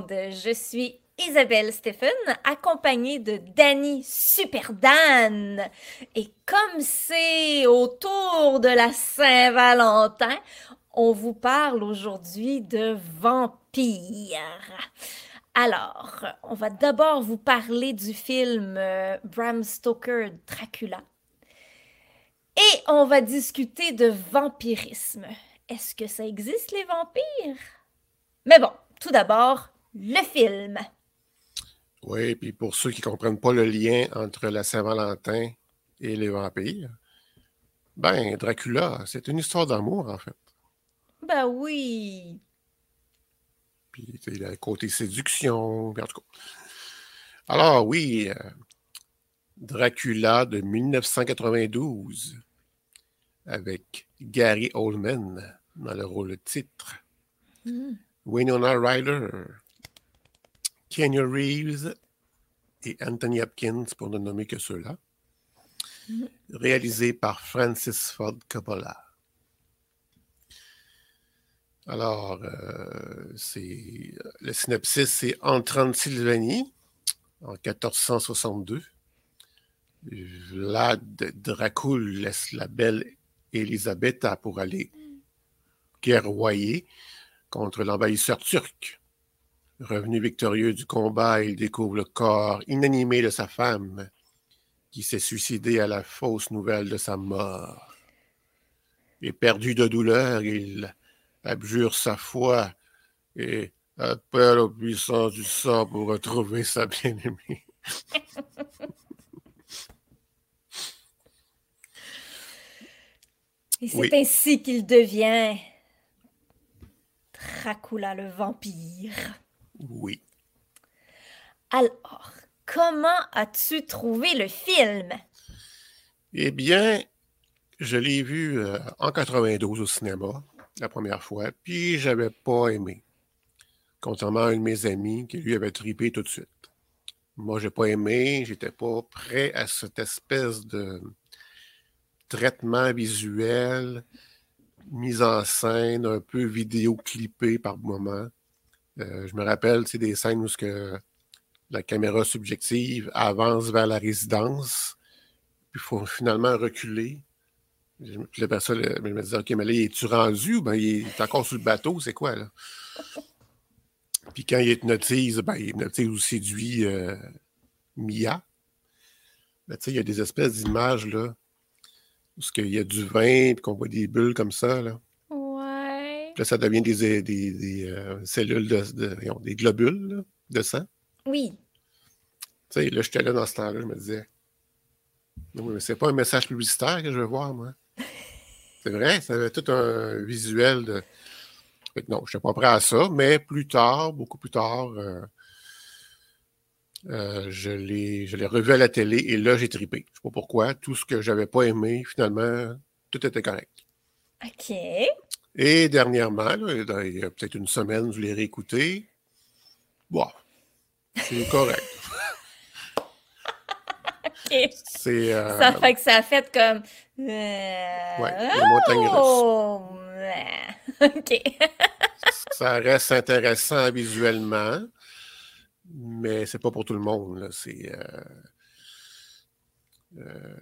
Je suis Isabelle Stephen, accompagnée de Danny Superdan. Et comme c'est autour de la Saint-Valentin, on vous parle aujourd'hui de vampires. Alors, on va d'abord vous parler du film euh, Bram Stoker Dracula. Et on va discuter de vampirisme. Est-ce que ça existe les vampires? Mais bon, tout d'abord, le film. Oui, puis pour ceux qui ne comprennent pas le lien entre la Saint-Valentin et les vampires, ben, Dracula, c'est une histoire d'amour, en fait. Ben oui. Puis, il a le côté séduction, en tout cas. Alors, oui, euh, Dracula de 1992, avec Gary Oldman dans le rôle de titre. Mm. Winona Ryder, Kenny Reeves et Anthony Hopkins, pour ne nommer que ceux-là. Mm-hmm. Réalisé par Francis Ford Coppola. Alors, euh, c'est le synopsis, c'est en Transylvanie, en 1462. Vlad Dracul laisse la belle Elisabetta pour aller guerroyer contre l'envahisseur turc. Revenu victorieux du combat, il découvre le corps inanimé de sa femme, qui s'est suicidée à la fausse nouvelle de sa mort. Et perdu de douleur, il abjure sa foi et appelle aux puissances du sang pour retrouver sa bien-aimée. et c'est ainsi qu'il devient Dracula le vampire. Oui. Alors, comment as-tu trouvé le film? Eh bien, je l'ai vu euh, en 92 au cinéma, la première fois, puis j'avais pas aimé. Contrairement à un de mes amis qui lui avait tripé tout de suite. Moi, j'ai pas aimé, j'étais pas prêt à cette espèce de traitement visuel mise en scène, un peu vidéo-clippé par moment. Euh, je me rappelle, des scènes où que la caméra subjective avance vers la résidence, puis il faut finalement reculer. Je, puis je me disais, OK, mais là, es-tu rendu ou ben, il est encore sur le bateau? C'est quoi, là? Puis quand il hypnotise, ben, il hypnotise ou séduit euh, Mia. Ben, il y a des espèces d'images, là, parce qu'il y a du vin, et qu'on voit des bulles comme ça. Là. Puis là, ça devient des, des, euh, cellules, de, des globules de sang. Oui. Tu sais, là, j'étais là dans ce temps-là, je me disais, non, mais c'est pas un message publicitaire que je veux voir, moi. c'est vrai, ça avait tout un visuel de. non, je n'étais pas prêt à ça, mais plus tard, beaucoup plus tard, euh, euh, je l'ai revu à la télé et là, j'ai tripé. Je ne sais pas pourquoi. Tout ce que j'avais pas aimé, finalement, tout était correct. OK. Et dernièrement, il y a peut-être une semaine, je l'ai réécouté. Bon, c'est correct. Euh, ça fait que ça a fait comme. Euh... Ouais, les montagnes oh, OK. ça reste intéressant visuellement mais c'est pas pour tout le monde. C'est. Euh,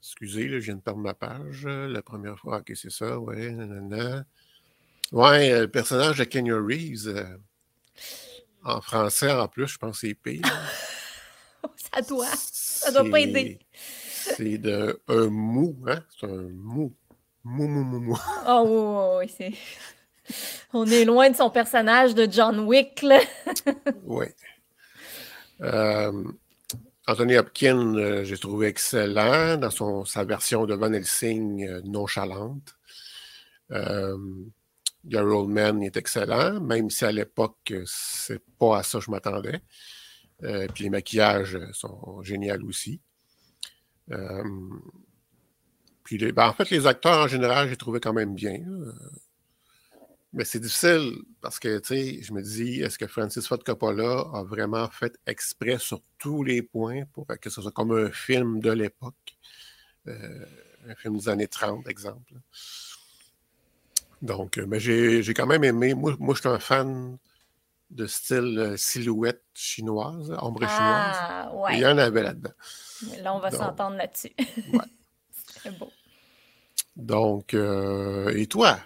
euh, excusez, je viens de perdre ma page. La première fois, ok, c'est ça, ouais, nanana. Ouais, le personnage de Kenya Reeves, en français en plus, je pense que c'est pire. ça doit. Ça doit pas aider. C'est de un mou, hein? C'est un mou. Mou, mou, mou, mou. Oh, oui, c'est. On est loin de son personnage de John Wick, là. oui. Euh, Anthony Hopkins, euh, j'ai trouvé excellent dans son, sa version de Van Helsing euh, nonchalante. Gary Oldman est excellent, même si à l'époque, c'est pas à ça que je m'attendais. puis les maquillages sont géniaux aussi. puis ben, en fait, les acteurs en général, j'ai trouvé quand même bien. Mais c'est difficile parce que, tu sais, je me dis, est-ce que Francis Ford Coppola a vraiment fait exprès sur tous les points pour que ce soit comme un film de l'époque? Euh, un film des années 30, exemple. Donc, euh, mais j'ai quand même aimé. Moi, moi je suis un fan de style euh, silhouette chinoise, ombre Ah, chinoise. ouais. Il y en avait là-dedans. Là, on va s'entendre là-dessus. ouais. C'est très beau. Donc, euh, et toi?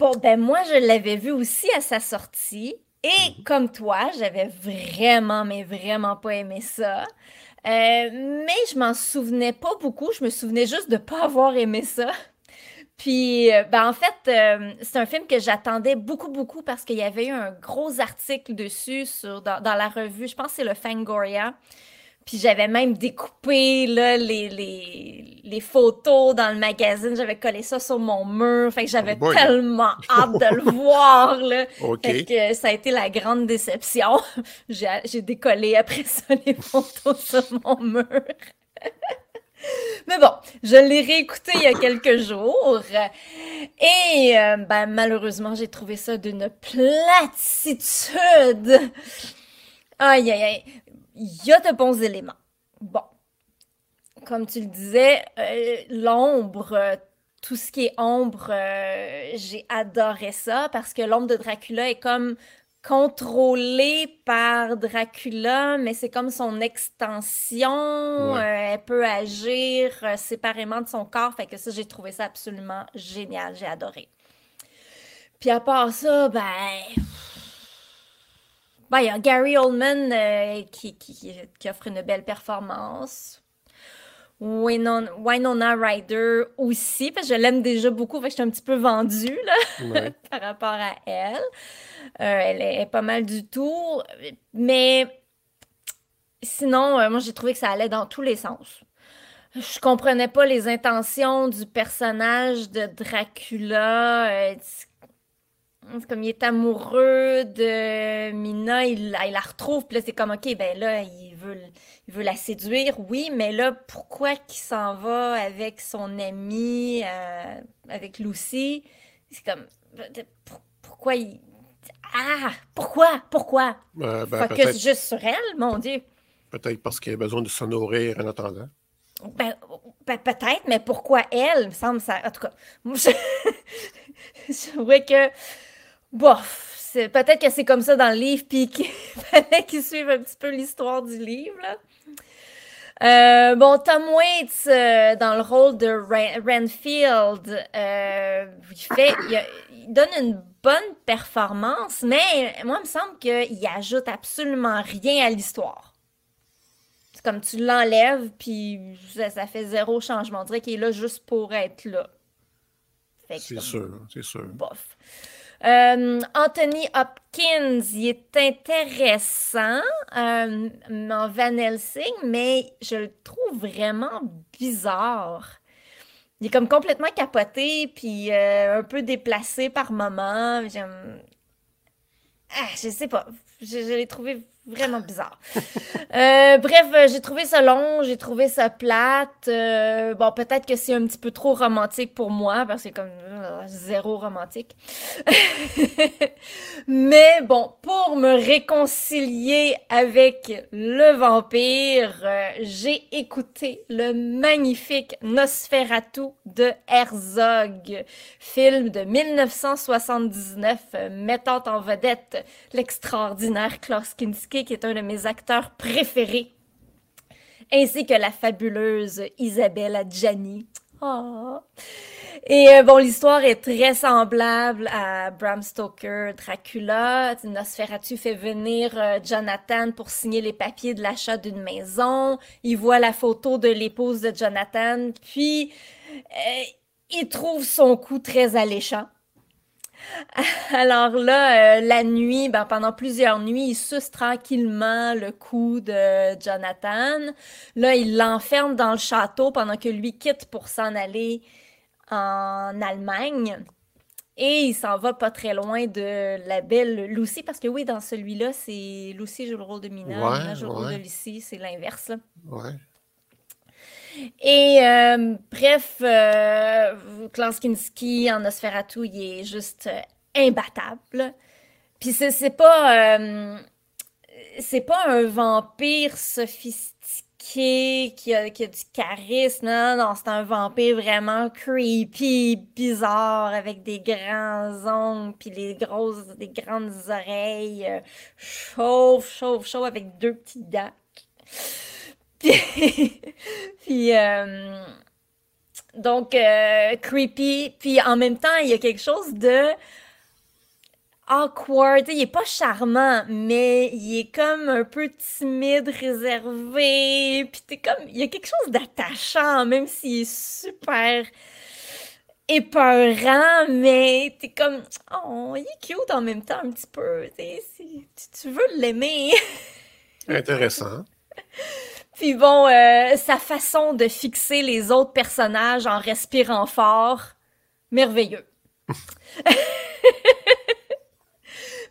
Bon, ben moi, je l'avais vu aussi à sa sortie. Et Mhm. comme toi, j'avais vraiment, mais vraiment pas aimé ça. Euh, mais je m'en souvenais pas beaucoup. Je me souvenais juste de pas avoir aimé ça. Puis, euh, ben en fait, euh, c'est un film que j'attendais beaucoup, beaucoup parce qu'il y avait eu un gros article dessus sur, dans, dans la revue. Je pense que c'est le Fangoria. Puis j'avais même découpé là, les, les, les photos dans le magazine. J'avais collé ça sur mon mur. Fait que Oh j'avais boy! tellement hâte de le voir, là. Fait que ça a été la grande déception. J'ai j'ai décollé après ça les photos sur mon mur. Mais bon, je l'ai réécouté il y a quelques jours et euh, ben, malheureusement, j'ai trouvé ça d'une platitude. Aïe, aïe, aïe. Il y a de bons éléments. Bon, comme tu le disais, euh, l'ombre, euh, tout ce qui est ombre, euh, j'ai adoré ça parce que l'ombre de Dracula est comme contrôlée par Dracula, mais c'est comme son extension. Ouais. elle peut agir séparément de son corps. Fait que ça, j'ai trouvé ça absolument génial. J'ai adoré. Puis à part ça, ben. Ben, il y a Gary Oldman euh, qui, qui, qui offre une belle performance. Winona, Winona Ryder aussi, parce que je l'aime déjà beaucoup, fait que je suis un petit peu vendue là, Ouais. par rapport à elle. Euh, elle est, pas mal du tout. Mais sinon, euh, moi j'ai trouvé que ça allait dans tous les sens. Je comprenais pas les intentions du personnage de Dracula. euh, c'est comme il est amoureux de Mina, il, la- il la retrouve, puis là c'est comme ok, ben là il veut, il veut la séduire, oui, mais là pourquoi qu'il s'en va avec son ami, euh, avec Lucy? C'est comme pour- pourquoi il. Ah! Pourquoi? Pourquoi? Euh, ben, Focus juste sur elle, mon Dieu. peut-être parce qu'il a besoin de se nourrir en attendant. Ben, ben, peut-être, mais pourquoi elle? Il me semble ça. En tout cas, moi, je, je trouvais que. Bof, c'est peut-être que c'est comme ça dans le livre, puis qu'il fallait qu'ils suivent un petit peu l'histoire du livre, là. Euh, bon, Tom Waits, euh, dans le rôle de Ren- Renfield, euh, il fait, il, donne une bonne performance, mais moi, il me semble qu'il ajoute absolument rien à l'histoire. C'est comme tu l'enlèves, puis ça, ça fait zéro changement. On dirait qu'il est là juste pour être là. C'est sûr, c'est sûr. bof. Euh, Anthony Hopkins, il est intéressant euh, en Van Helsing, mais je le trouve vraiment bizarre. Il est comme complètement capoté, puis euh, un peu déplacé par moments. J'aime... Ah, je sais pas. Je l'ai trouvé vraiment bizarre. Euh, bref, euh, j'ai trouvé ça long, j'ai trouvé ça plate. Euh, bon, peut-être que c'est un petit peu trop romantique pour moi, parce que comme zéro romantique. Mais bon, pour me réconcilier avec le vampire, j'ai écouté le magnifique Nosferatu de Herzog, film de 1979 euh, mettant en vedette l'extraordinaire Klaus Kinski, qui est un de mes acteurs préférés, ainsi que la fabuleuse Isabelle Adjani. Oh. Et euh, bon, l'histoire est très semblable à Bram Stoker, Dracula. Nosferatu fait venir euh, Jonathan pour signer les papiers de l'achat d'une maison. Il voit la photo de l'épouse de Jonathan, puis euh, il trouve son coup très alléchant. Alors là, euh, la nuit, ben, pendant plusieurs nuits, il suce tranquillement le cou de Jonathan. Là, il l'enferme dans le château pendant que lui quitte pour s'en aller en Allemagne. Et il s'en va pas très loin de la belle Lucy, parce que oui, dans celui-là, c'est Lucy joue le rôle de Mina, Ouais, Mina joue le rôle de Lucy, c'est l'inverse. Ouais. Et euh, bref, euh, Klaus Kinski en Nosferatu, il est juste euh, imbattable. Puis c'est c'est pas, euh, c'est pas un vampire sophistiqué, qui a, qui a du charisme. Non, non, c'est un vampire vraiment creepy, bizarre, avec des grands ongles, puis les grosses, des grandes oreilles, euh, chauve, chauve, chauve, avec deux petites dents. Puis, euh, donc, euh, creepy. Puis en même temps, il y a quelque chose de awkward. il est pas charmant, mais il est comme un peu timide, réservé. Puis t'es comme, il y a quelque chose d'attachant, même s'il est super épeurant, mais t'es comme, oh, il est cute en même temps un petit peu. Si, tu veux l'aimer. Intéressant. Puis bon, euh, sa façon de fixer les autres personnages en respirant fort, merveilleux.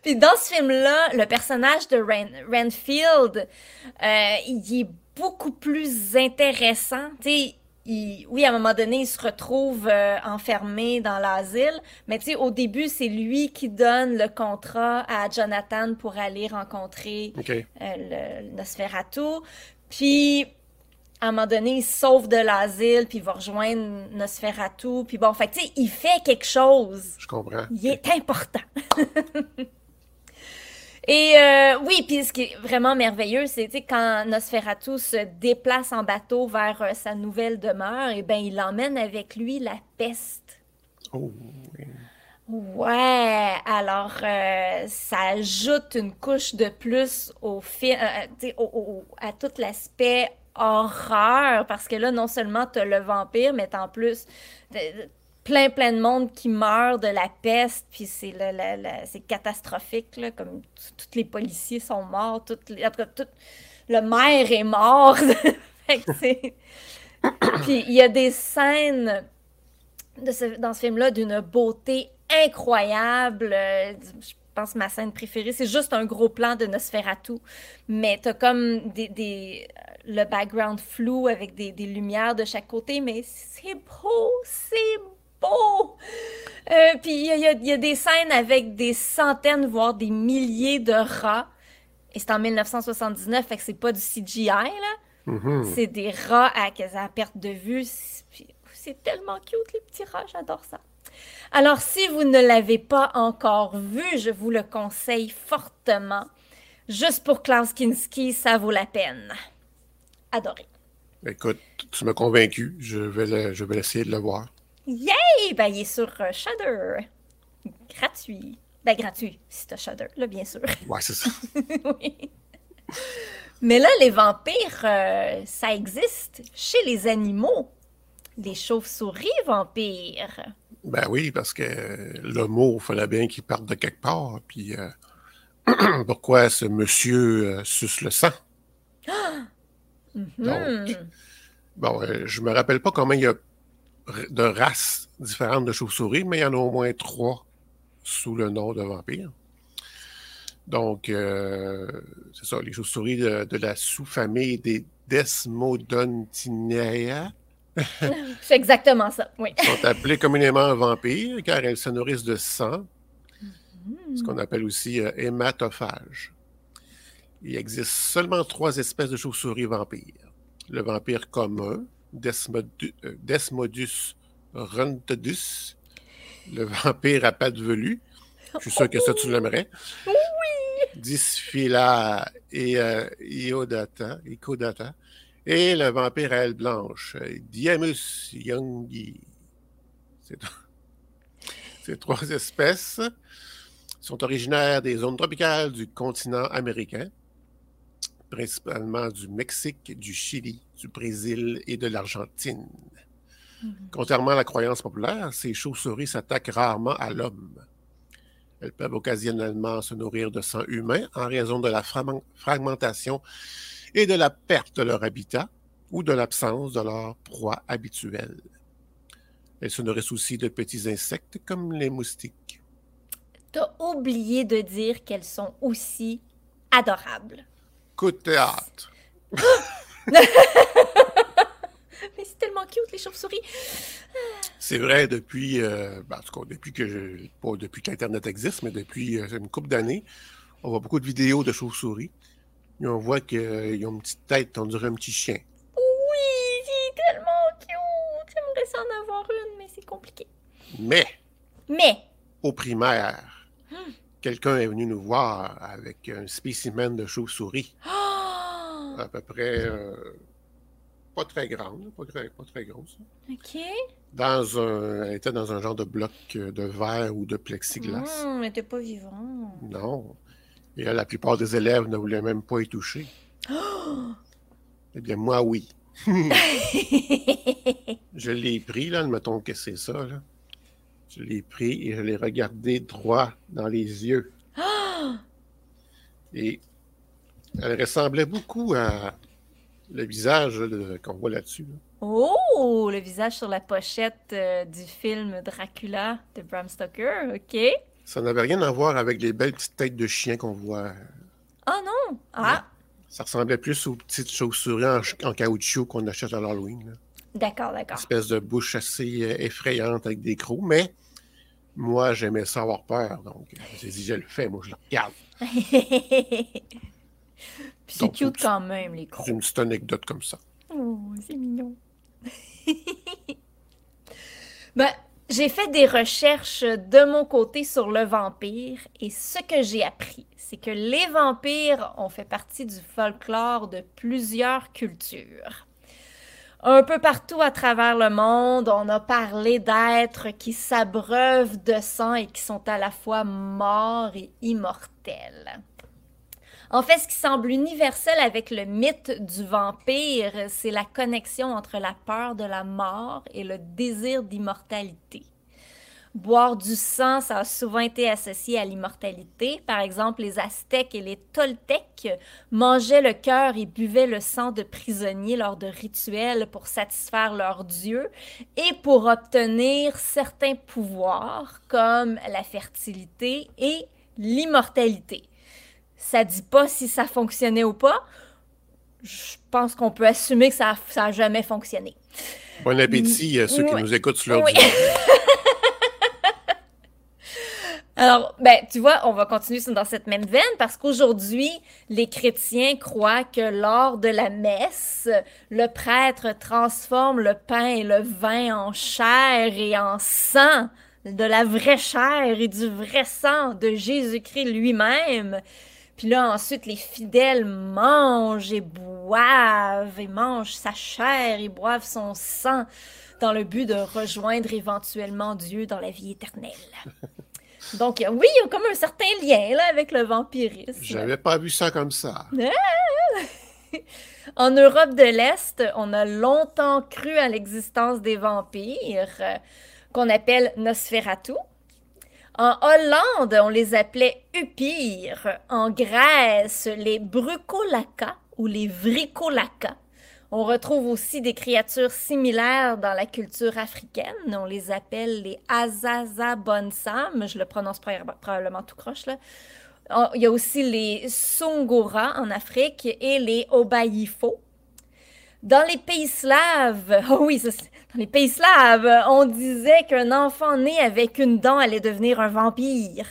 Puis dans ce film-là, le personnage de Renfield, euh, il est beaucoup plus intéressant. Tu oui, à un moment donné, il se retrouve euh, enfermé dans l'asile, mais tu sais, au début, c'est lui qui donne le contrat à Jonathan pour aller rencontrer euh, le, Nosferatu. Puis, à un moment donné, il se sauve de l'asile, puis il va rejoindre Nosferatu. Puis bon, fait tu sais, il fait quelque chose. Je comprends. Il est important. Et euh, oui, puis ce qui est vraiment merveilleux, c'est quand Nosferatu se déplace en bateau vers euh, sa nouvelle demeure, et eh ben il emmène avec lui la peste. Oh, Ouais, alors euh, ça ajoute une couche de plus au film, à tout l'aspect horreur, parce que là, non seulement tu as le vampire, mais en plus plein, plein de monde qui meurt de la peste, puis c'est c'est catastrophique, là, comme tous les policiers sont morts, toutes les, tout, le maire est mort. puis il y a des scènes de ce, dans ce film-là d'une beauté incroyable. Je pense que ma scène préférée, c'est juste un gros plan de Nosferatu, mais t'as comme des, des, le background flou avec des, des lumières de chaque côté, mais c'est beau, c'est beau beau! Euh, puis il y, a des scènes avec des centaines, voire des milliers de rats. Et c'est en 1979, fait que c'est pas du CGI, là. Mm-hmm. C'est des rats à, à perte de vue. C'est tellement cute, les petits rats, j'adore ça. Alors, si vous ne l'avez pas encore vu, je vous le conseille fortement. Juste pour Klaus Kinski, ça vaut la peine. Adoré. Écoute, tu m'as convaincu. Je vais, je vais essayer de le voir. Yay! Ben, il est sur euh, Shudder. Gratuit. Ben, gratuit, si t'as Shudder, là, bien sûr. Ouais, c'est ça. oui. Mais là, les vampires, euh, ça existe chez les animaux. Les chauves-souris vampires. Ben oui, parce que le mot, il fallait bien qu'il parte de quelque part. Puis euh, pourquoi ce monsieur suce le sang? Mm-hmm. Donc, bon, je me rappelle pas comment il a de races différentes de chauves-souris, mais il y en a au moins trois sous le nom de vampire. Donc, euh, c'est ça, les chauves-souris de, la sous-famille des Desmodontinea. c'est exactement ça, oui. sont appelées communément vampires car elles se nourrissent de sang, mm-hmm. ce qu'on appelle aussi euh, hématophage. Il existe seulement trois espèces de chauves-souris vampires. Le vampire commun, euh, Desmodus Runtodus, le vampire à pattes velues. Je suis sûr que ça, tu l'aimerais. Oui! Dysphila et euh, Iodata, Icodata. Et le vampire à ailes blanches, Diamus youngi. Ces trois espèces sont originaires des zones tropicales du continent américain principalement du Mexique, du Chili, du Brésil et de l'Argentine. Mhm. Contrairement à la croyance populaire, ces chauves-souris s'attaquent rarement à l'homme. Elles peuvent occasionnellement se nourrir de sang humain en raison de la fragmentation et de la perte de leur habitat ou de l'absence de leur proie habituelle. Elles se nourrissent aussi de petits insectes comme les moustiques. T'as oublié de dire qu'elles sont aussi adorables coup de théâtre. Mais c'est tellement cute, les chauves-souris. C'est vrai, depuis, euh, ben, en tout cas, depuis que je, pas depuis qu'Internet existe, mais depuis euh, une couple d'années, on voit beaucoup de vidéos de chauves-souris. Et on voit qu'ils ont une petite tête, on dirait un petit chien. Oui, c'est tellement cute. J'aimerais ça en avoir une, mais c'est compliqué. Mais, Mais, au primaire, Hmm. quelqu'un est venu nous voir avec un spécimen de chauve-souris, oh, à peu près euh, pas très grande, pas très, pas très grosse. ok. Dans un, elle était dans un genre de bloc euh, de verre ou de plexiglas. Hum, mais t'es pas vivant. Non. Et là, la plupart des élèves ne voulaient même pas y toucher. Oh! Eh bien, moi, oui. Je l'ai pris, là, mettons que c'est ça, là. Je l'ai pris et je l'ai regardé droit dans les yeux. Ah! Et elle ressemblait beaucoup à le visage qu'on voit là-dessus. là. Oh, le visage sur la pochette euh, du film Dracula de Bram Stoker, ok. Ça n'avait rien à voir avec les belles petites têtes de chien qu'on voit. Oh non! Ah, Ça ressemblait plus aux petites chauves-souris en, ch- en caoutchouc qu'on achète à l'Halloween. d'accord, d'accord. espèce de bouche assez euh, effrayante avec des crocs, mais moi, j'aimais ça avoir peur, donc euh, j'ai dit, je le fais, moi, je le regarde. C'est cute quand même, les C'est crocs. une petite anecdote comme ça. Oh, c'est mignon. ben, j'ai fait des recherches de mon côté sur le vampire et ce que j'ai appris, c'est que les vampires ont fait partie du folklore de plusieurs cultures. Un peu partout à travers le monde, on a parlé d'êtres qui s'abreuvent de sang et qui sont à la fois morts et immortels. En fait, ce qui semble universel avec le mythe du vampire, c'est la connexion entre la peur de la mort et le désir d'immortalité. Boire du sang, ça a souvent été associé à l'immortalité. Par exemple, les Aztèques et les Toltecs mangeaient le cœur et buvaient le sang de prisonniers lors de rituels pour satisfaire leurs dieux et pour obtenir certains pouvoirs comme la fertilité et l'immortalité. Ça dit pas si ça fonctionnait ou pas. Je pense qu'on peut assumer que ça n'a jamais fonctionné. Bon appétit à ceux Oui. qui nous écoutent sur leur Oui. divan. Alors, ben, tu vois, on va continuer dans cette même veine parce qu'aujourd'hui, les chrétiens croient que lors de la messe, le prêtre transforme le pain et le vin en chair et en sang, de la vraie chair et du vrai sang de Jésus-Christ lui-même. Puis là, ensuite, les fidèles mangent et boivent et mangent sa chair et boivent son sang dans le but de rejoindre éventuellement Dieu dans la vie éternelle. Donc, oui, il y a comme un certain lien là, avec le vampirisme. J'avais pas vu ça comme ça. En Europe de l'Est, on a longtemps cru à l'existence des vampires, euh, qu'on appelle Nosferatu. En Hollande, on les appelait Upires. En Grèce, les Brucolaka ou les Vricolaka. On retrouve aussi des créatures similaires dans la culture africaine. On les appelle les Azazabonsam. Je le prononce proba- probablement tout croche, Il y a aussi les Sungura en Afrique et les Obayifo. Dans les pays slaves, oh oui, ça, dans les pays slaves, on disait qu'un enfant né avec une dent allait devenir un vampire.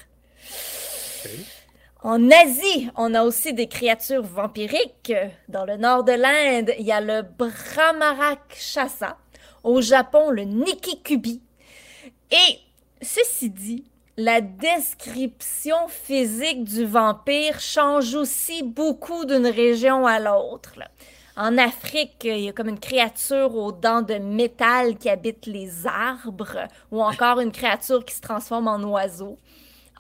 En Asie, on a aussi des créatures vampiriques. Dans le nord de l'Inde, il y a le Brahmarakshasa. Au Japon, le Nikikubi. Et ceci dit, la description physique du vampire change aussi beaucoup d'une région à l'autre. En Afrique, il y a comme une créature aux dents de métal qui habite les arbres, ou encore une créature qui se transforme en oiseau.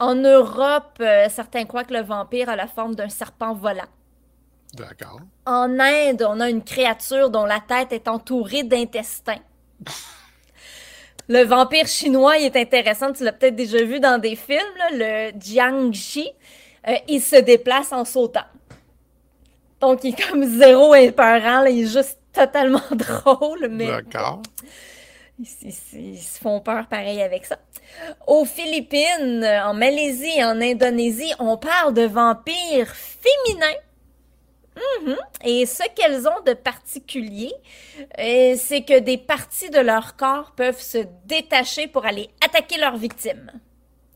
En Europe, euh, certains croient que le vampire a la forme d'un serpent volant. D'accord. En Inde, on a une créature dont la tête est entourée d'intestins. Le vampire chinois, il est intéressant, tu l'as peut-être déjà vu dans des films, là, le Jiangxi. Euh, il se déplace en sautant. Donc, il est comme zéro épeurant, là, il est juste totalement drôle, mais D'accord. ils, ils- ils se font peur pareil avec ça. Aux Philippines, en Malaisie et en Indonésie, on parle de vampires féminins. Mhm. Et ce qu'elles ont de particulier, euh, c'est que des parties de leur corps peuvent se détacher pour aller attaquer leur victime.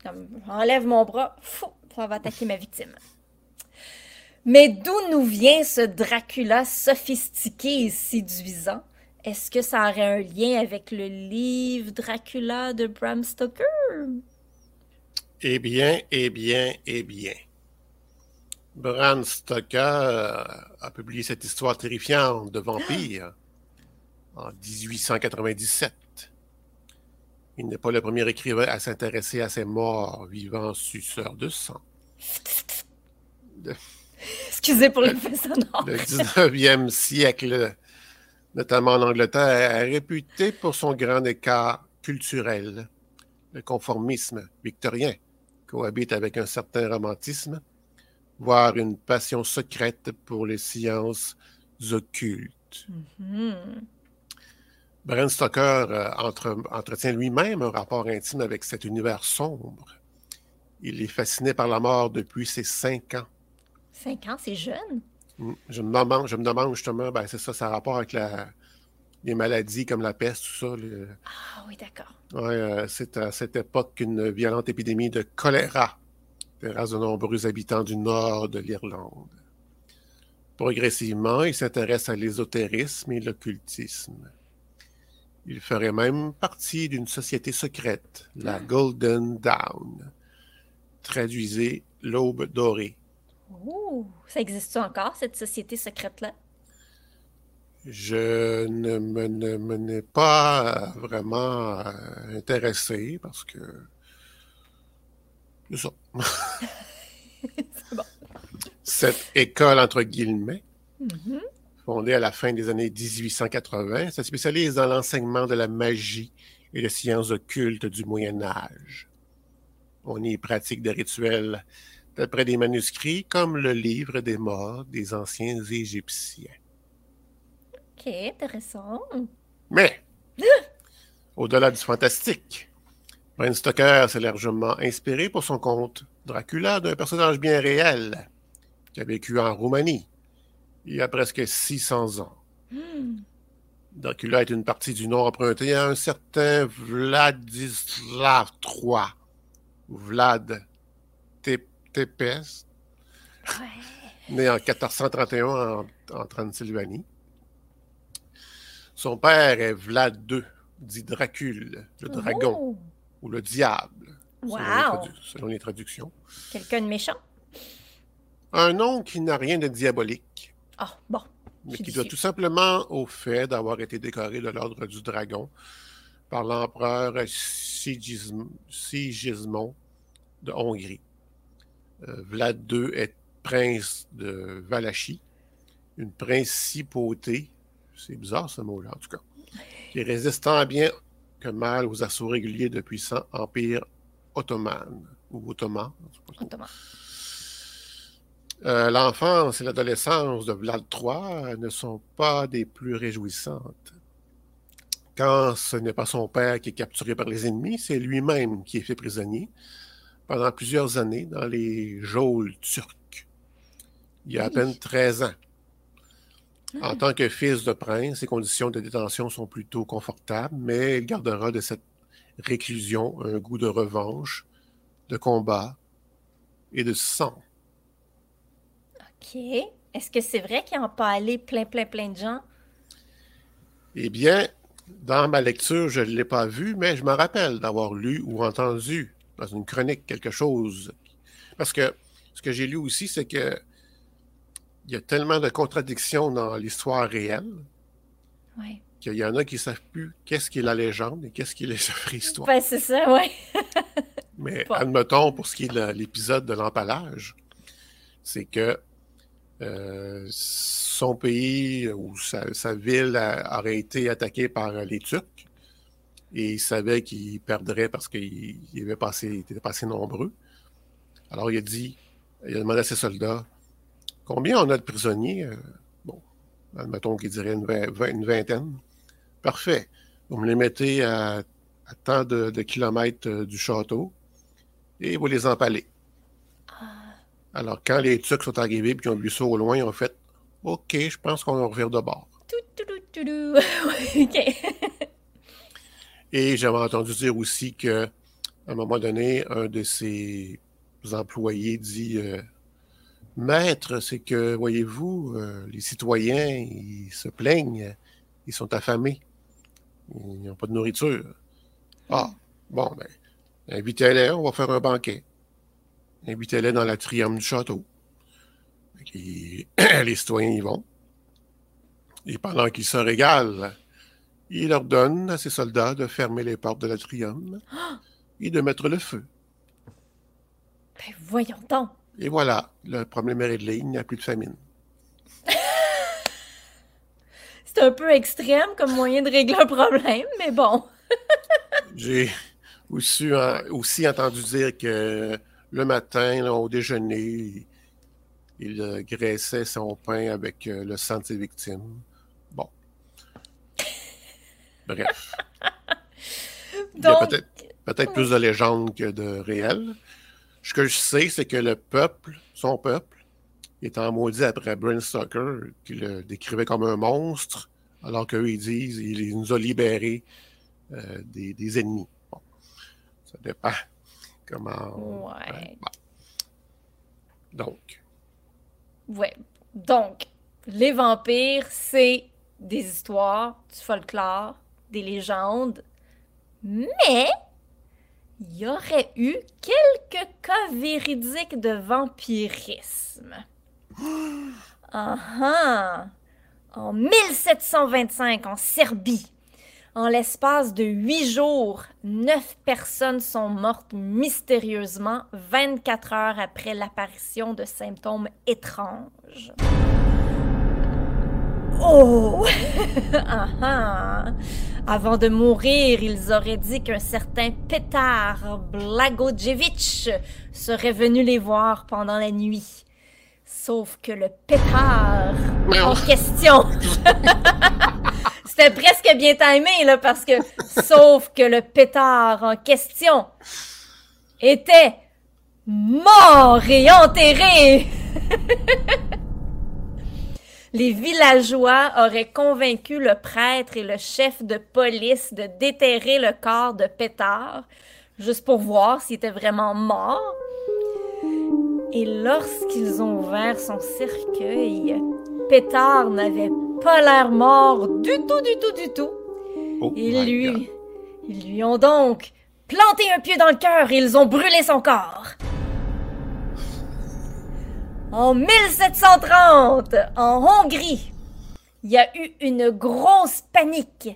Comme, enlève mon bras, fou, ça va attaquer ma victime. Mais d'où nous vient ce Dracula sophistiqué et séduisant? Est-ce que ça aurait un lien avec le livre Dracula de Bram Stoker? Eh bien, eh bien, eh bien. Bram Stoker a publié cette histoire terrifiante de vampire en 1897. Il n'est pas le premier écrivain à s'intéresser à ces morts vivants suceurs de sang. Excusez pour l'effet sonore. Le 19e siècle, notamment en Angleterre, est réputé pour son grand écart culturel. Le conformisme victorien cohabite avec un certain romantisme, voire une passion secrète pour les sciences occultes. Bram Stoker euh, entre- entretient lui-même un rapport intime avec cet univers sombre. Il est fasciné par la mort depuis ses cinq ans. Cinq ans, c'est jeune. Mm. Je me demande, je me demande justement, ben c'est ça, ça a rapport avec la, les maladies comme la peste, tout ça. le- Ah oui, d'accord. ouais, euh, c'est à cette époque qu'une violente épidémie de choléra terrasse de nombreux habitants du nord de l'Irlande. Progressivement, il s'intéresse à l'ésotérisme et l'occultisme. Il ferait même partie d'une société secrète, la Golden Dawn. Traduisez l'aube dorée. Oh, ça existe encore, cette société secrète-là? Je ne me, ne me n'ai pas vraiment euh, intéressé parce que. C'est ça. C'est bon. Cette école, entre guillemets, Mhm. fondée à la fin des années 1880, se spécialise dans l'enseignement de la magie et des sciences occultes du Moyen Âge. On y pratique des rituels d'après des manuscrits comme le livre des morts des anciens Égyptiens. Ok, intéressant. Mais, au-delà du fantastique, Bram Stoker s'est largement inspiré pour son conte Dracula d'un personnage bien réel qui a vécu en Roumanie il y a presque 600 ans. Hmm. Dracula est une partie du nom emprunté à un certain Vladislav III, Vlad Tep- Ouais. né en 1431 en, en Transylvanie. Son père est Vlad II, dit Dracule, le dragon, Oh, ou le diable, selon, les Wow! selon les traductions. Quelqu'un de méchant? Un nom qui n'a rien de diabolique, Ah, bon. mais qui doit tout simplement au fait d'avoir été décoré de l'ordre du dragon par l'empereur Sigism- Sigismond de Hongrie. Euh, Vlad II est prince de Valachie, une principauté, c'est bizarre ce mot-là en tout cas, qui résiste tant bien que mal aux assauts réguliers de puissants empires ottomanes ou ottomans. Ottoman. Euh, L'enfance et l'adolescence de Vlad III ne sont pas des plus réjouissantes. Quand ce n'est pas son père qui est capturé par les ennemis, c'est lui-même qui est fait prisonnier pendant plusieurs années dans les geôles turques. Il y a à peine 13 ans. En Ah. tant que fils de prince, ses conditions de détention sont plutôt confortables, mais il gardera de cette réclusion un goût de revanche, de combat et de sang. OK. Est-ce que c'est vrai qu'il en allé plein, plein, plein de gens? Eh bien, dans ma lecture, je ne l'ai pas vu, mais je me rappelle d'avoir lu ou entendu dans une chronique quelque chose. Parce que ce que j'ai lu aussi, c'est que il y a tellement de contradictions dans l'histoire réelle Oui. qu'il y en a qui ne savent plus qu'est-ce qui est la légende et qu'est-ce qui est la vraie histoire. Ben, c'est ça, ouais. Mais admettons, pour ce qui est de l'épisode de l'empalage, c'est que euh, son pays ou sa, sa ville a- aurait été attaquée par les Turcs et il savait qu'il perdrait parce qu'il il avait passé, il était pas assez nombreux. Alors il a dit, il a demandé à ses soldats, combien on a de prisonniers? Euh, Bon, admettons qu'il dirait une, vingt- une vingtaine. Parfait. Vous me les mettez à, à tant de, de kilomètres euh, du château et vous les empalez. Ah, Alors, quand les Turcs sont arrivés et qu'ils ont vu ça au loin, ils ont fait OK, je pense qu'on revient de bord. tout, tout, tout, tout, tout. OK. Et j'avais entendu dire aussi que à un moment donné, un de ses employés dit euh, Maître, c'est que, voyez-vous, euh, les citoyens, ils se plaignent, ils sont affamés, ils n'ont pas de nourriture. Ah, bon, ben, invitez-les, on va faire un banquet. Invitez-les dans la triumphe du château. Les citoyens y vont. Et pendant qu'ils se régalent, il ordonne à ses soldats de fermer les portes de la triumphe et de mettre le feu. Ben voyons donc. Et voilà, le problème est réglé, il n'y a plus de famine. C'est un peu extrême comme moyen de régler un problème, mais bon. J'ai aussi, aussi, entendu dire que le matin, là, au déjeuner, il, euh, graissait son pain avec euh, le sang de ses victimes. Bref. Il y a peut-être plus de légendes que de réel. Ce que je sais, c'est que le peuple, son peuple, est en maudit après Brent Stoker, qui le décrivait comme un monstre, alors qu'eux, ils disent il nous a libérés euh, des, ennemis. Bon. Ça dépend comment. Ouais. Donc. Ouais. Donc, les vampires, c'est des histoires, du folklore, des légendes, mais il y aurait eu quelques cas véridiques de vampirisme. Ah! En 1725, en Serbie, en l'espace de huit jours, neuf personnes sont mortes mystérieusement 24 heures après l'apparition de symptômes étranges. Oh! ah. Avant de mourir, ils auraient dit qu'un certain Petar Blagojevic serait venu les voir pendant la nuit. Sauf que le pétard en question. C'était presque bien timé, là, parce que. Sauf que le pétard en question était mort et enterré. Les villageois auraient convaincu le prêtre et le chef de police de déterrer le corps de Pétard, juste pour voir s'il était vraiment mort. Et lorsqu'ils ont ouvert son cercueil, Pétard n'avait pas l'air mort du tout, du tout, du tout. Oh ils, lui, ils lui ont donc planté un pied dans le cœur et ils ont brûlé son corps. En 1730, en Hongrie, il y a eu une grosse panique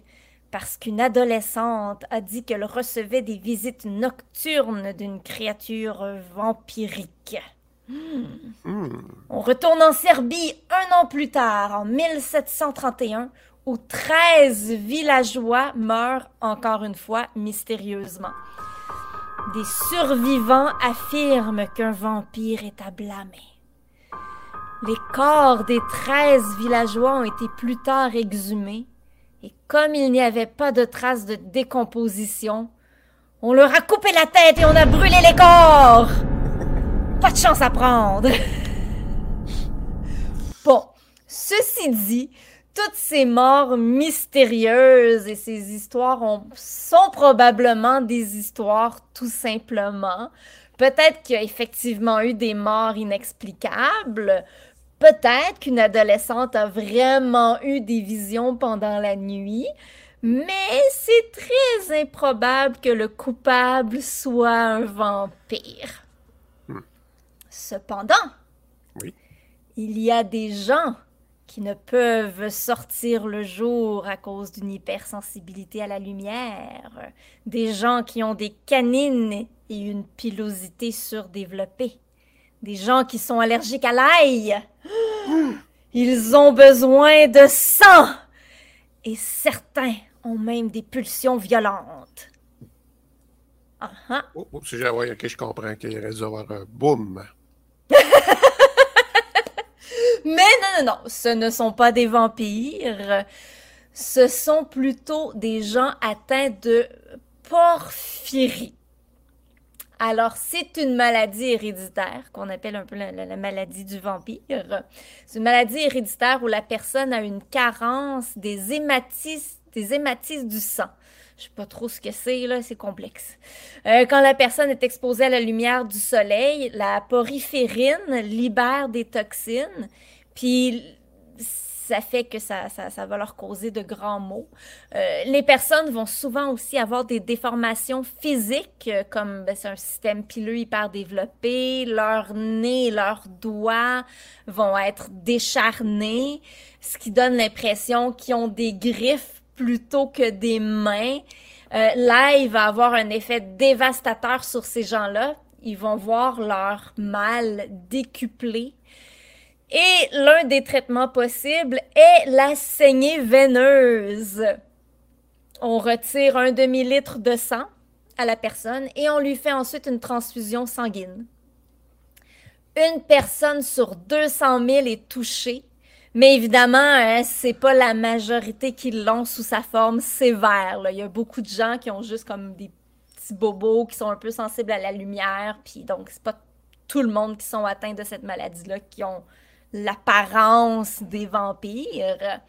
parce qu'une adolescente a dit qu'elle recevait des visites nocturnes d'une créature vampirique. Hmm. On retourne en Serbie un an plus tard, en 1731, où 13 villageois meurent encore une fois mystérieusement. Des survivants affirment qu'un vampire est à blâmer. Les corps des treize villageois ont été plus tard exhumés, et comme il n'y avait pas de traces de décomposition, on leur a coupé la tête et on a brûlé les corps. Pas de chance à prendre. bon, ceci dit, toutes ces morts mystérieuses et ces histoires sont probablement des histoires tout simplement. Peut-être qu'il y a effectivement eu des morts inexplicables, Peut-être qu'une adolescente a vraiment eu des visions pendant la nuit, mais c'est très improbable que le coupable soit un vampire. Hmm. Cependant, il y a des gens qui ne peuvent sortir le jour à cause d'une hypersensibilité à la lumière, des gens qui ont des canines et une pilosité surdéveloppée des gens qui sont allergiques à l'ail. Ils ont besoin de sang. Et certains ont même des pulsions violentes. Ah ah. Oh, oh, si ok, je comprends qu'il reste d'avoir un boum. Mais non, non, non, ce ne sont pas des vampires. Ce sont plutôt des gens atteints de porphyrie. Alors, c'est une maladie héréditaire qu'on appelle un peu la, maladie du vampire. C'est une maladie héréditaire où la personne a une carence des, des hématites du sang. Je sais pas trop ce que c'est, là, c'est complexe. Euh, quand la personne est exposée à la lumière du soleil, la porphyrine libère des toxines, puis ça fait que ça, va leur causer de grands maux. Euh, les personnes vont souvent aussi avoir des déformations physiques, euh, comme ben, c'est un système pileux hyper développé, leur nez, leurs doigts vont être décharnés, ce qui donne l'impression qu'ils ont des griffes plutôt que des mains. Euh, va avoir un effet dévastateur sur ces gens-là. Ils vont voir leur mal décuplé et l'un des traitements possibles est la saignée veineuse. On retire un demi-litre de sang à la personne et on lui fait ensuite une transfusion sanguine. Une personne sur 200 000 est touchée, mais évidemment, hein, c'est pas la majorité qui l'ont sous sa forme sévère. Il y a beaucoup de gens qui ont juste comme des petits bobos qui sont un peu sensibles à la lumière, puis donc c'est pas tout le monde qui sont atteints de cette maladie-là qui ont l'apparence des vampires.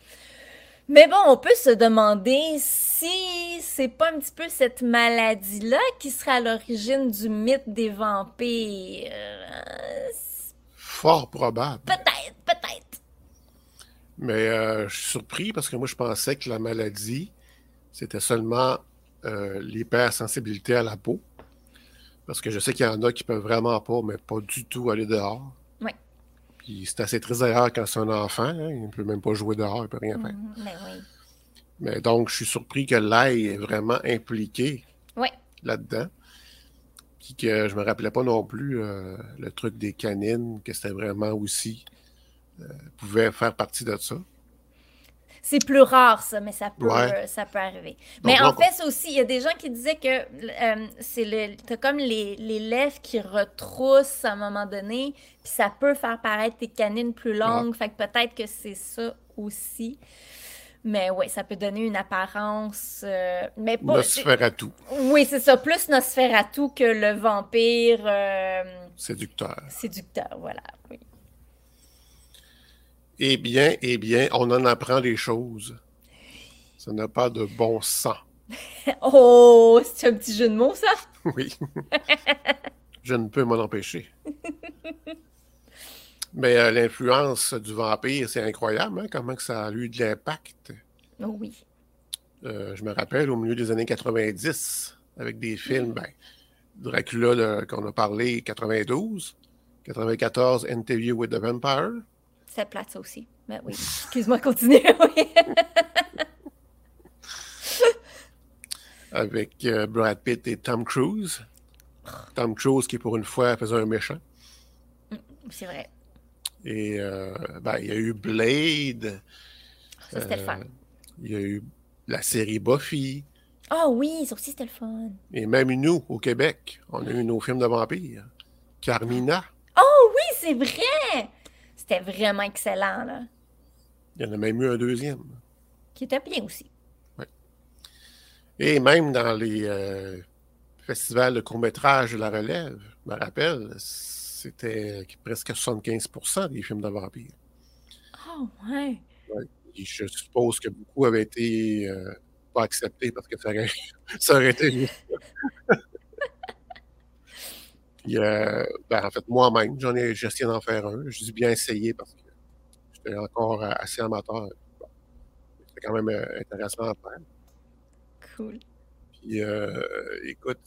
Mais bon, on peut se demander si c'est pas un petit peu cette maladie-là qui serait à l'origine du mythe des vampires. Fort probable. Peut-être, peut-être. Mais euh, je suis surpris parce que moi, je pensais que la maladie, c'était seulement euh, l'hypersensibilité à la peau. Parce que je sais qu'il y en a qui peuvent vraiment pas, mais pas du tout aller dehors c'est assez triste d'ailleurs quand c'est un enfant. Hein, il ne peut même pas jouer dehors, il ne peut rien faire. Mais, oui. mais donc, je suis surpris que l'ail est vraiment impliqué là-dedans. Puis que je me rappelais pas non plus euh, le truc des canines, que c'était vraiment aussi. Euh, pouvait faire partie de ça. C'est plus rare, ça, mais ça peut, ça peut arriver. mais en fait, c'est aussi, il y a des gens qui disaient que euh, c'est le, t'as comme les, les, lèvres qui retroussent à un moment donné, puis ça peut faire paraître tes canines plus longues. Fait que peut-être que c'est ça aussi. Mais oui, ça peut donner une apparence. Euh, mais pas. Nosferatu. Oui, c'est ça. Plus Nosferatu que le vampire. Euh, séducteur. Séducteur, voilà. Oui. Eh bien, eh bien, on en apprend des choses. Ça n'a pas de bon sens. oh, c'est un petit jeu de mots, ça? oui. Je ne peux m'en empêcher. Mais euh, l'influence du vampire, c'est incroyable, hein, comment que ça a eu de l'impact. Oh oui. Euh, je me rappelle au milieu des années 90, avec des films, ben, Dracula qu'on a parlé, 92, 94, Interview with the Vampire, c'est plate, ça aussi. Mais oui. Excuse-moi, continue. Avec euh, Brad Pitt et Tom Cruise. Tom Cruise qui, pour une fois, faisait un méchant. Mm, c'est vrai. Et euh, ben, il y a eu Blade. Ça, c'était le fun. Euh, il y a eu la série Buffy. Ah oh, oui, ça aussi, c'était le fun. Et même nous, au Québec, on a eu nos films de vampires. Carmina. Oh oui, c'est vrai! C'était vraiment excellent. Là. Il y en a même eu un deuxième. Qui était bien aussi. Oui. Et même dans les euh, festivals de court-métrage de la relève, je me rappelle, c'était presque 75% des films de vampires. Oh, ouais. je suppose que beaucoup avaient été euh, pas acceptés parce que ça aurait, ça aurait été. Euh, ben, en fait, moi-même, j'en ai, essayé d'en faire un. Je dis bien essayé parce que j'étais encore euh, assez amateur. C'était quand même euh, intéressant à faire. Cool. Puis, écoute,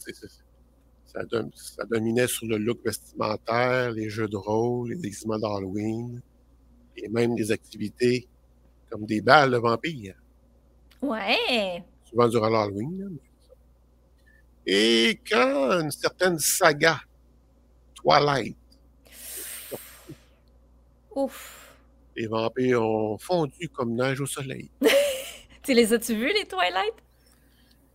ça, dominait sur le look vestimentaire, les jeux de rôle, les déguisements d'Halloween, et même des activités comme des balles de vampires. Ouais. Souvent durant l'Halloween. Et quand une certaine saga Twilight. Ouf. Les vampires ont fondu comme neige au soleil. tu les as-tu vus, les Twilight?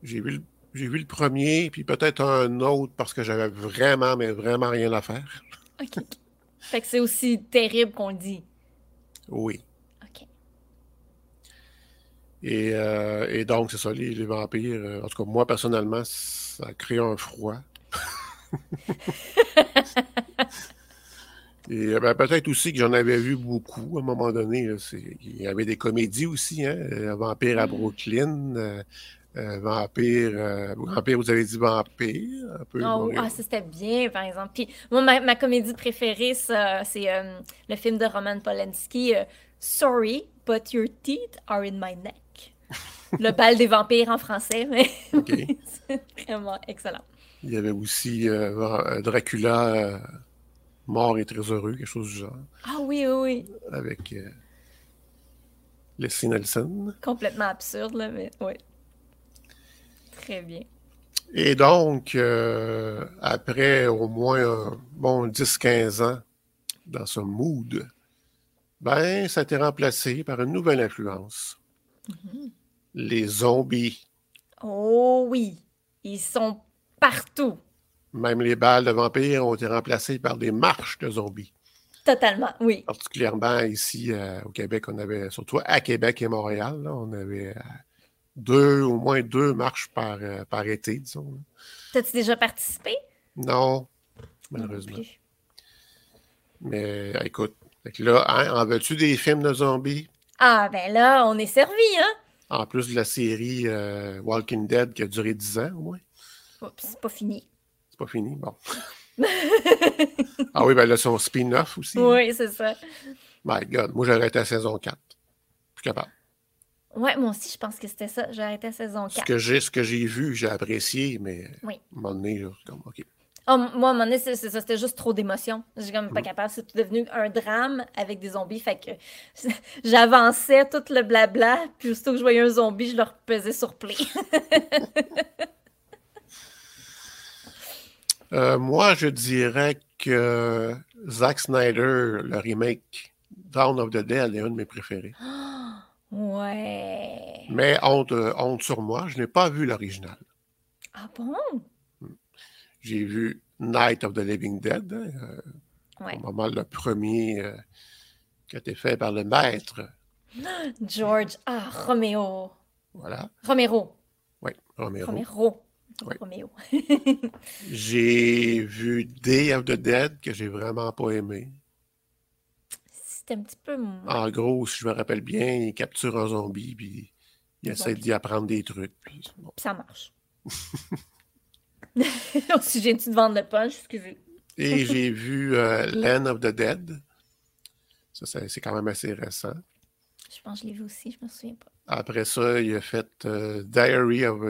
J'ai vu, vu le premier, puis peut-être un autre parce que j'avais vraiment, mais vraiment rien à faire. OK. fait que c'est aussi terrible qu'on le dit. Oui. OK. Et, euh, et donc, c'est ça, les, les vampires. Euh, en tout cas, moi, personnellement, ça a créé un froid. Et ben, peut-être aussi que j'en avais vu beaucoup à un moment donné. Il y avait des comédies aussi, hein? Vampire à mm. Brooklyn, euh, vampire, euh, vampire, vous avez dit vampire. Un peu oh, ah, ça c'était bien, par exemple. Puis, moi, ma, comédie préférée, c'est euh, le film de Roman Polanski, Sorry, but your teeth are in my neck. le bal des vampires en français, mais c'est vraiment excellent. Il y avait aussi Dracula, mort et très heureux, quelque chose du genre. Ah oui, oui, oui. Avec Leslie Nelson. Complètement absurde, là, mais oui. Très bien. Et donc, euh, après au moins bon 10-15 ans dans ce mood, ben, ça a été remplacé par une nouvelle influence. Mm-hmm. Les zombies. Oh oui, ils sont partout. Même les balles de vampires ont été remplacées par des marches de zombies. Totalement, oui. Particulièrement ici euh, au Québec, on avait, surtout à Québec et Montréal, on avait euh, deux, au moins deux marches par, euh, par été, disons. T'as-tu déjà participé? Non, malheureusement. Mais écoute, là, hein, en veux-tu des films de zombies? Ah, ben là, on est servi, hein? En plus de la série Walking Dead qui a duré dix ans au moins. C'est pas fini. C'est pas fini, bon. ah oui, ben là, son spin-off aussi. Oui, c'est ça. My God, moi j'ai arrêté à saison 4. Je suis capable. Ouais, moi aussi, je pense que c'était ça. J'ai arrêté à saison 4. Ce que j'ai, ce que j'ai vu, j'ai apprécié, mais à un moment donné, comme, OK. Oh, moi, à un moment donné, c'est, ça, c'était juste trop d'émotions. J'ai comme pas mm. capable. C'est devenu un drame avec des zombies. Fait que j'avançais tout le blabla, puis aussitôt que je voyais un zombie, je le repesais sur play. Euh, moi, je dirais que Zack Snyder, le remake Dawn of the Dead, est un de mes préférés. Ouais. Mais honte, euh, honte sur moi, je n'ai pas vu l'original. Ah bon? Hmm. J'ai vu Night of the Living Dead, hein, euh, moment le premier euh, qui a été fait par le maître. George Ah, Romeo. Voilà. Romero. Oui, Romero. Romero. J'ai vu Day of the Dead que j'ai vraiment pas aimé un petit peu. En gros, si je me rappelle bien, il capture un zombie, puis il essaie d'y apprendre des trucs. Puis, ça marche. si j'ai de vendre le punch, excusez. Et j'ai vu euh, Land of the Dead. Ça, c'est quand même assez récent. Je pense que je l'ai vu aussi, je me souviens pas. Après ça, il a fait euh, Diary of,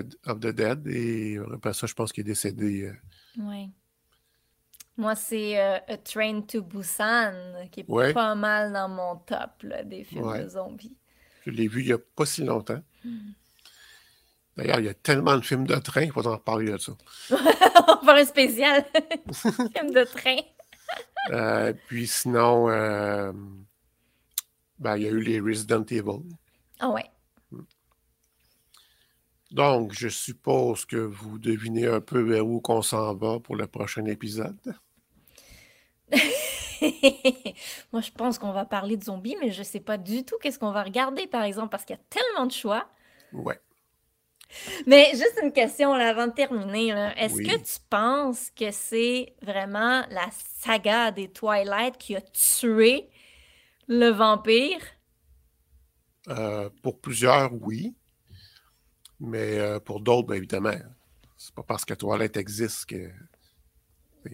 the Dead et après ça, je pense qu'il est décédé. Euh, oui. Moi, c'est euh, A Train to Busan, qui est pas mal dans mon top des films de zombies. Je l'ai vu il n'y a pas si longtemps. Hmm. D'ailleurs, il y a tellement de films de train qu'il faut en reparler de ça. On va faire un spécial film de train. Puis sinon, ben, il y a eu les Resident Evil. Ah ouais. Donc, je suppose que vous devinez un peu vers où qu'on s'en va pour le prochain épisode. Moi, je pense qu'on va parler de zombies, mais je sais pas du tout qu'est-ce qu'on va regarder, par exemple, parce qu'il y a tellement de choix. Ouais. Mais juste une question là, avant de terminer. Est-ce que tu penses que c'est vraiment la saga des Twilight qui a tué le vampire? Euh, pour plusieurs, oui. Mais euh, pour d'autres, bien évidemment. C'est pas parce que Twilight existe que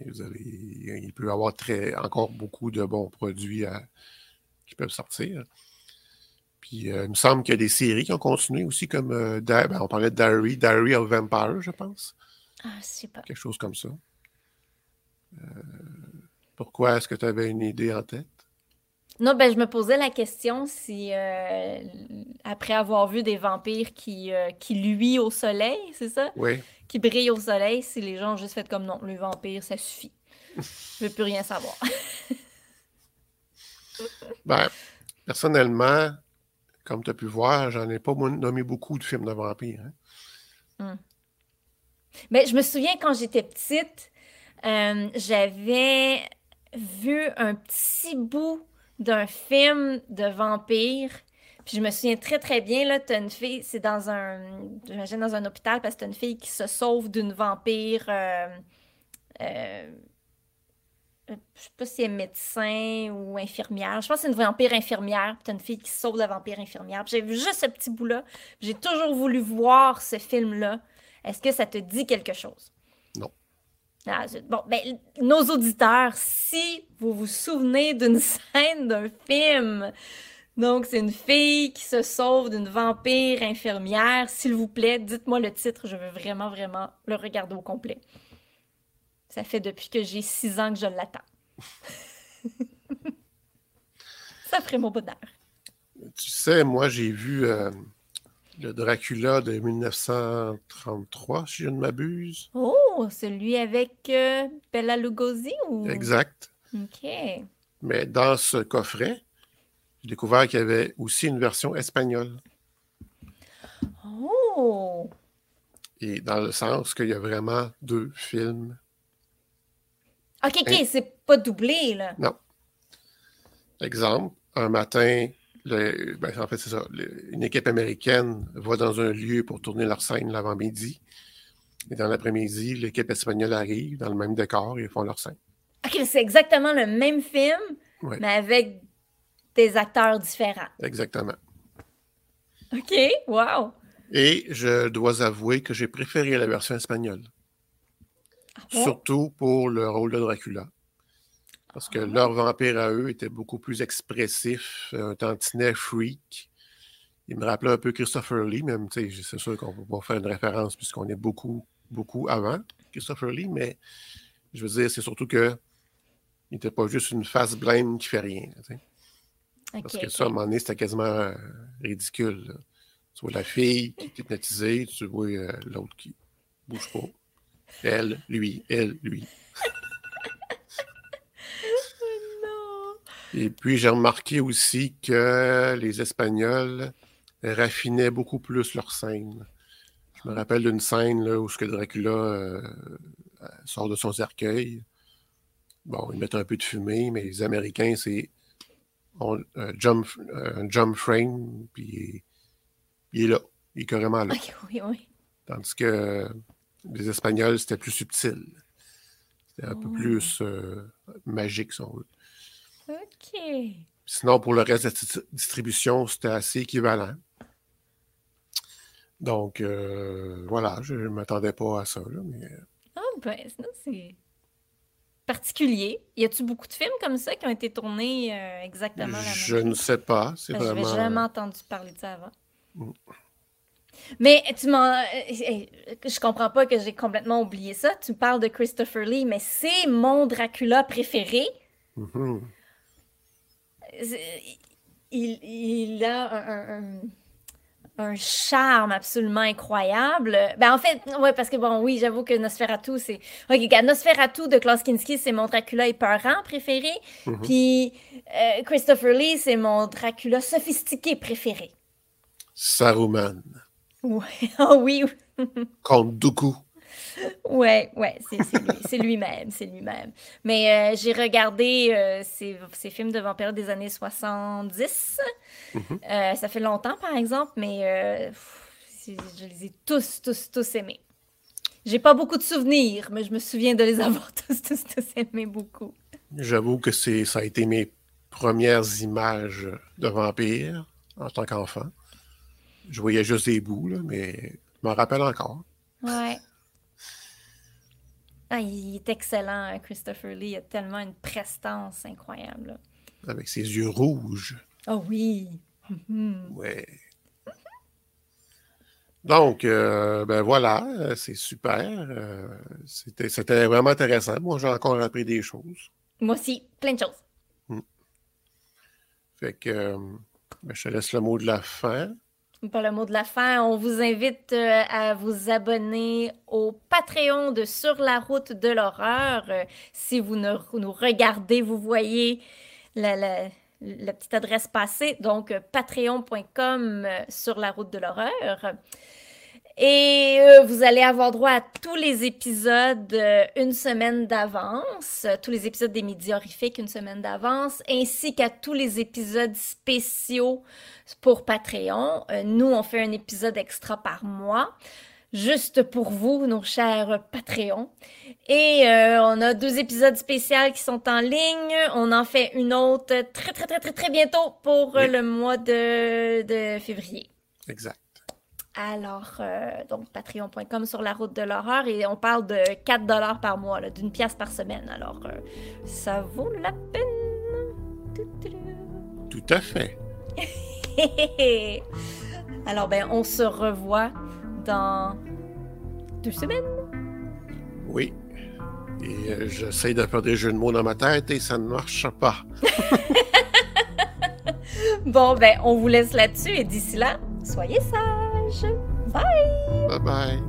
il peut y avoir très, encore beaucoup de bons produits qui peuvent sortir. Puis euh, il me semble qu'il y a des séries qui ont continué aussi, comme euh, ben, on parlait de Diary, Diary of Vampire, je pense. Ah, super. Quelque chose comme ça. Pourquoi est-ce que tu avais une idée en tête? Non, ben je me posais la question si après avoir vu des vampires qui, qui luient au soleil, c'est ça? Oui qui brille au soleil si les gens ont juste fait comme non, le vampire, ça suffit. Je veux plus rien savoir. ben, personnellement, comme tu as pu voir, j'en ai pas nommé beaucoup de films de vampires. Mais hein. hmm. ben, je me souviens quand j'étais petite, euh, j'avais vu un petit bout d'un film de vampire puis je me souviens très, très bien, là, t'as une fille, c'est dans un, j'imagine dans un hôpital, parce que t'as une fille qui se sauve d'une vampire. Euh, euh, je sais pas si elle est médecin ou infirmière. Je pense que c'est une vampire infirmière. Puis t'as une fille qui sauve la vampire infirmière. J'ai vu juste ce petit bout-là. J'ai toujours voulu voir ce film-là. Est-ce que ça te dit quelque chose? Ah, bon, ben, nos auditeurs, si vous vous souvenez d'une scène d'un film, donc c'est une fille qui se sauve d'une vampire infirmière, s'il vous plaît, dites-moi le titre, je veux vraiment, vraiment le regarder au complet. Ça fait depuis que j'ai six ans que je l'attends. ça ferait mon bonheur. Tu sais, moi, j'ai vu euh, le Dracula de 1933, si je ne m'abuse. Oh, celui avec euh, Bella Lugosi ou... Exact. OK. Mais dans ce coffret, j'ai découvert qu'il y avait aussi une version espagnole. Oh! Et dans le sens qu'il y a vraiment deux films OK, OK, c'est pas doublé, là. Non. Exemple, un matin, le, ben, en fait, c'est ça. une équipe américaine va dans un lieu pour tourner leur scène l'avant-midi. Et dans l'après-midi, l'équipe espagnole arrive dans le même décor et ils font leur scène. OK, c'est exactement le même film, mais avec des acteurs différents. Exactement. OK, wow. Et je dois avouer que j'ai préféré la version espagnole. Surtout pour le rôle de Dracula. Parce que ah. leur vampire à eux était beaucoup plus expressif, un tantinet freak. Il me rappelait un peu Christopher Lee, même, c'est sûr qu'on ne peut pas faire une référence puisqu'on est beaucoup, beaucoup avant Christopher Lee, mais je veux dire, c'est surtout que il n'était pas juste une face blême qui fait rien. Parce que ça, à un moment donné, c'était quasiment euh, ridicule. Tu vois la fille qui est hypnotisée, tu vois euh, l'autre qui bouge pas. Elle, lui, elle, lui. Et puis, j'ai remarqué aussi que les Espagnols raffinaient beaucoup plus leur scène. Je me rappelle d'une scène là, où ce que Dracula euh, sort de son cercueil. Bon, ils mettent un peu de fumée, mais les Américains, c'est un jump, jump frame, puis il est là. Il est carrément là. Oui, oui. Tandis que les Espagnols, c'était plus subtil. C'était un peu plus euh, magique, si on veut. OK. Sinon, pour le reste de la distribution, c'était assez équivalent. Donc, euh, voilà, je ne m'attendais pas à ça. Là, mais... Euh. Ah, ben, sinon, c'est particulier. Y a-tu beaucoup de films comme ça qui ont été tournés exactement la même Je ne sais pas. C'est vraiment... Je jamais entendu parler de ça avant. Mm. Mais tu m'en. Euh, euh, je comprends pas que j'ai complètement oublié ça. Tu parles de Christopher Lee, mais c'est mon Dracula préféré. Mm-hmm. Il, a un, charme absolument incroyable. Ben, en fait, ouais, parce que bon, oui, j'avoue que Nosferatu, c'est. Ok, Nosferatu de Klaus Kinski, c'est mon Dracula épeurant préféré. Mm-hmm. Puis euh, Christopher Lee, c'est mon Dracula sophistiqué préféré. Saruman. Ouais. Oh oui. Comte Dooku. Ouais, ouais, c'est lui-même, c'est lui-même. Mais euh, j'ai regardé euh, ces, films de vampires des années 70. Mm-hmm. Euh, ça fait longtemps, par exemple, mais je les ai tous, tous, tous aimés. J'ai pas beaucoup de souvenirs, mais je me souviens de les avoir tous, tous, tous aimés beaucoup. J'avoue que ça a été mes premières images de vampires en tant qu'enfant. Je voyais juste des bouts, là, mais je m'en rappelle encore. Ouais. Ah, il est excellent, hein, Christopher Lee. Il a tellement une prestance incroyable. Avec ses yeux rouges. Oh oui. Mhm. ouais. Donc, euh, ben voilà, c'est super. Euh, c'était vraiment intéressant. Moi, j'ai encore appris des choses. Moi aussi, plein de choses. Hmm. Fait que euh, ben, je te laisse le mot de la fin. Pour le mot de la fin, on vous invite euh, à vous abonner au Patreon de Sur la route de l'horreur. Euh, si vous nous regardez, vous voyez la, petite adresse passée, donc euh, patreon.com sur la route de l'horreur. Et vous allez avoir droit à tous les épisodes une semaine d'avance, tous les épisodes des Midi horrifiques une semaine d'avance, ainsi qu'à tous les épisodes spéciaux pour Patreon. Euh, nous, on fait un épisode extra par mois. juste pour vous, nos chers Patreons. Et euh, on a deux épisodes spéciaux qui sont en ligne. On en fait une autre très, très, très, très, très bientôt pour Oui. le mois de, de février. Exact. Alors, euh, donc, patreon.com sur la route de l'horreur et on parle de 4 dollars par mois, d'une pièce par semaine. Alors, euh, ça vaut la peine. Tout à fait. Alors, ben, on se revoit dans deux semaines. Oui. Et euh, j'essaie de faire des jeux de mots dans ma tête et ça ne marche pas. Bon, ben, on vous laisse là-dessus et d'ici là, soyez sages. Bye. Bye bye.